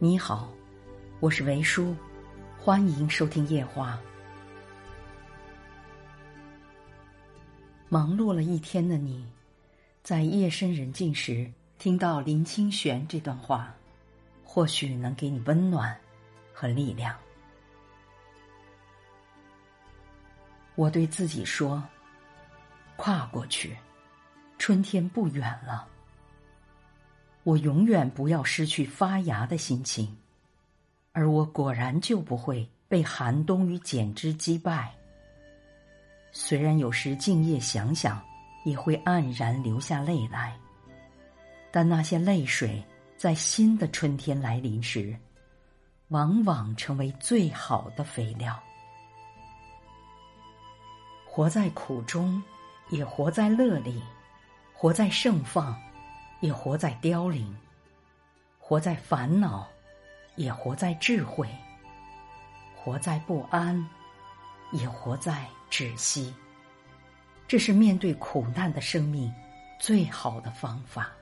你好，我是维叔，欢迎收听夜话。忙碌了一天的你，在夜深人静时听到林清玄这段话，或许能给你温暖和力量。我对自己说：“跨过去，春天不远了。”我永远不要失去发芽的心情，而我果然就不会被寒冬与剪枝击败。虽然有时静夜想想，也会黯然流下泪来，但那些泪水在新的春天来临时，往往成为最好的肥料。活在苦中，也活在乐里；活在盛放。也活在凋零，活在烦恼，也活在智慧；活在不安，也活在窒息。这是面对苦难的生命最好的方法。